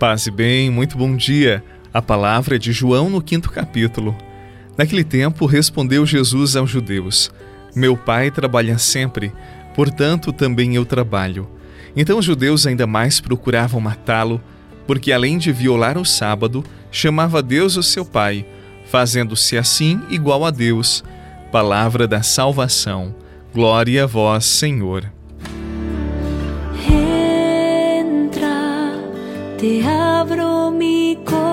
Paz e bem, muito bom dia. A palavra é de João no quinto capítulo. Naquele tempo respondeu Jesus aos judeus: Meu pai trabalha sempre, portanto também eu trabalho. Então os judeus ainda mais procuravam matá-lo, porque além de violar o sábado, chamava Deus o seu pai, fazendo-se assim igual a Deus. Palavra da salvação. Glória a vós, Senhor. Te abro mi corazón.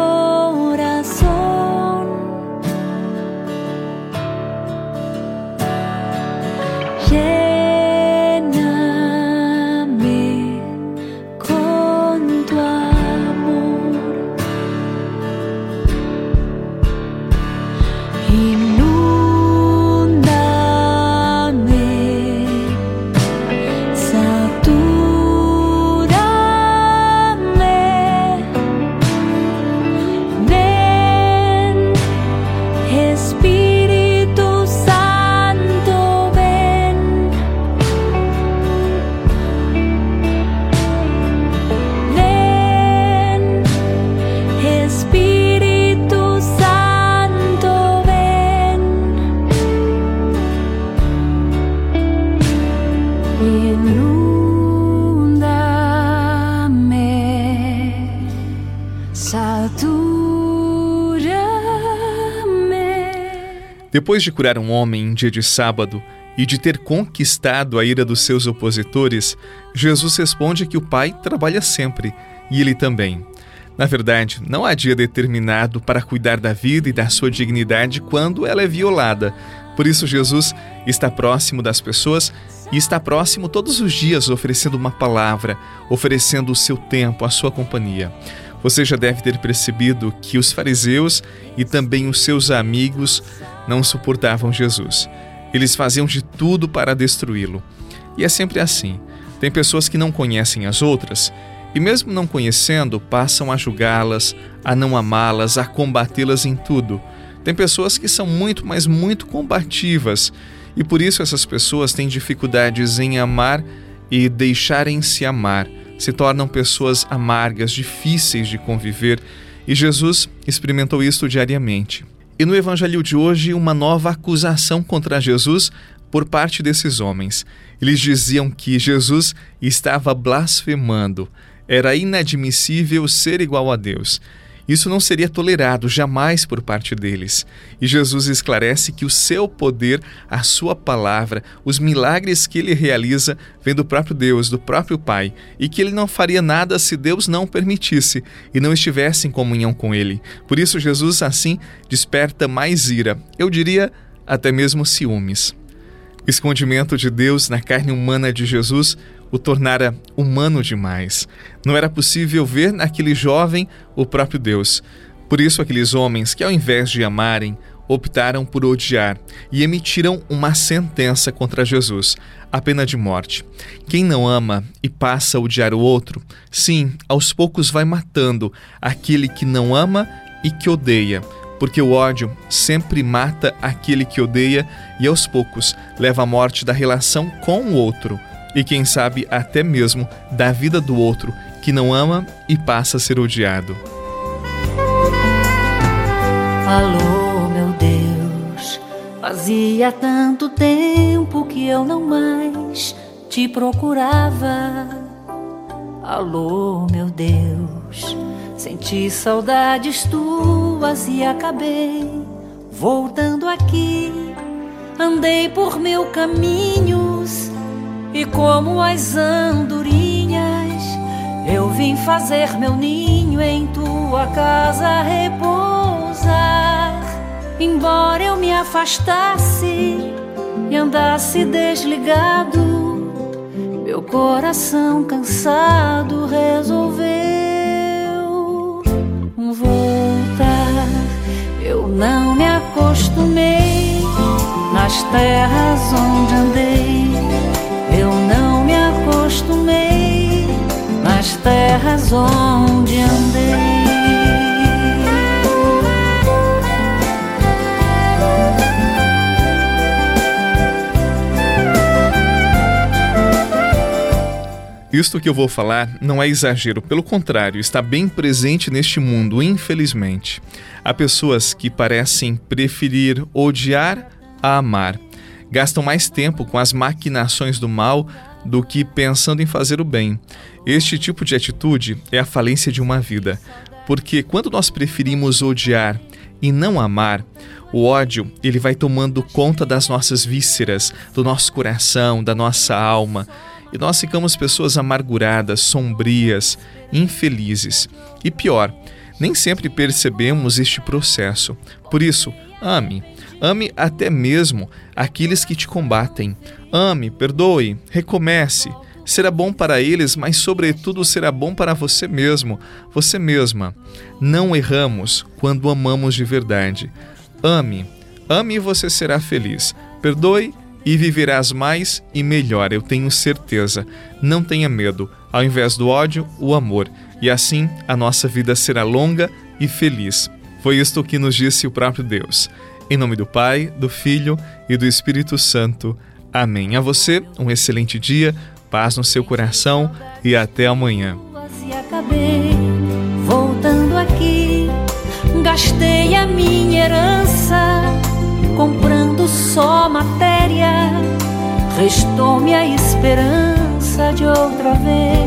Depois de curar um homem em dia de sábado e de ter conquistado a ira dos seus opositores, Jesus responde que o Pai trabalha sempre e ele também. Na verdade, não há dia determinado para cuidar da vida e da sua dignidade quando ela é violada. Por isso, Jesus está próximo das pessoas e está próximo todos os dias, oferecendo uma palavra, oferecendo o seu tempo, a sua companhia. Você já deve ter percebido que os fariseus e também os seus amigos não suportavam Jesus. Eles faziam de tudo para destruí-lo. E é sempre assim. Tem pessoas que não conhecem as outras e, mesmo não conhecendo, passam a julgá-las, a não amá-las, a combatê-las em tudo. Tem pessoas que são muito, mas muito combativas e por isso essas pessoas têm dificuldades em amar e deixarem-se amar. Se tornam pessoas amargas, difíceis de conviver e Jesus experimentou isto diariamente. E no evangelho de hoje, uma nova acusação contra Jesus por parte desses homens. Eles diziam que Jesus estava blasfemando. Era inadmissível ser igual a Deus. Isso não seria tolerado jamais por parte deles. E Jesus esclarece que o seu poder, a sua palavra, os milagres que ele realiza vem do próprio Deus, do próprio Pai, e que ele não faria nada se Deus não permitisse e não estivesse em comunhão com ele. Por isso, Jesus assim desperta mais ira, eu diria até mesmo ciúmes. O escondimento de Deus na carne humana de Jesus o tornara humano demais. Não era possível ver naquele jovem o próprio Deus. Por isso, aqueles homens que, ao invés de amarem, optaram por odiar e emitiram uma sentença contra Jesus, a pena de morte. Quem não ama e passa a odiar o outro, sim, aos poucos vai matando aquele que não ama e que odeia, porque o ódio sempre mata aquele que odeia e aos poucos leva à morte da relação com o outro e quem sabe até mesmo da vida do outro que não ama e passa a ser odiado. Alô, meu Deus, fazia tanto tempo que eu não mais te procurava. Alô, meu Deus, senti saudades tuas e acabei voltando aqui. Andei por mil caminhos e como as andorinhas, eu vim fazer meu ninho em tua casa repousar. Embora eu me afastasse e andasse desligado, meu coração cansado resolveu voltar. Eu não me acostumei nas terras onde andei onde andei. Isto que eu vou falar não é exagero, pelo contrário, está bem presente neste mundo, infelizmente. Há pessoas que parecem preferir odiar a amar. Gastam mais tempo com as maquinações do mal do que pensando em fazer o bem. Este tipo de atitude é a falência de uma vida, porque quando nós preferimos odiar e não amar, o ódio ele vai tomando conta das nossas vísceras, do nosso coração, da nossa alma, e nós ficamos pessoas amarguradas, sombrias, infelizes. E pior, nem sempre percebemos este processo. Por isso, ame. Ame até mesmo aqueles que te combatem. Ame, perdoe, recomece. Será bom para eles, mas, sobretudo, será bom para você mesmo, você mesma. Não erramos quando amamos de verdade. Ame, ame e você será feliz. Perdoe e viverás mais e melhor, eu tenho certeza. Não tenha medo. Ao invés do ódio, o amor. E assim a nossa vida será longa e feliz. Foi isto que nos disse o próprio Deus. Em nome do Pai, do Filho e do Espírito Santo. Amém. A você, um excelente dia, paz no seu coração e até amanhã. voltando aqui, gastei a minha herança comprando só matéria. Restou-me a esperança de outra vez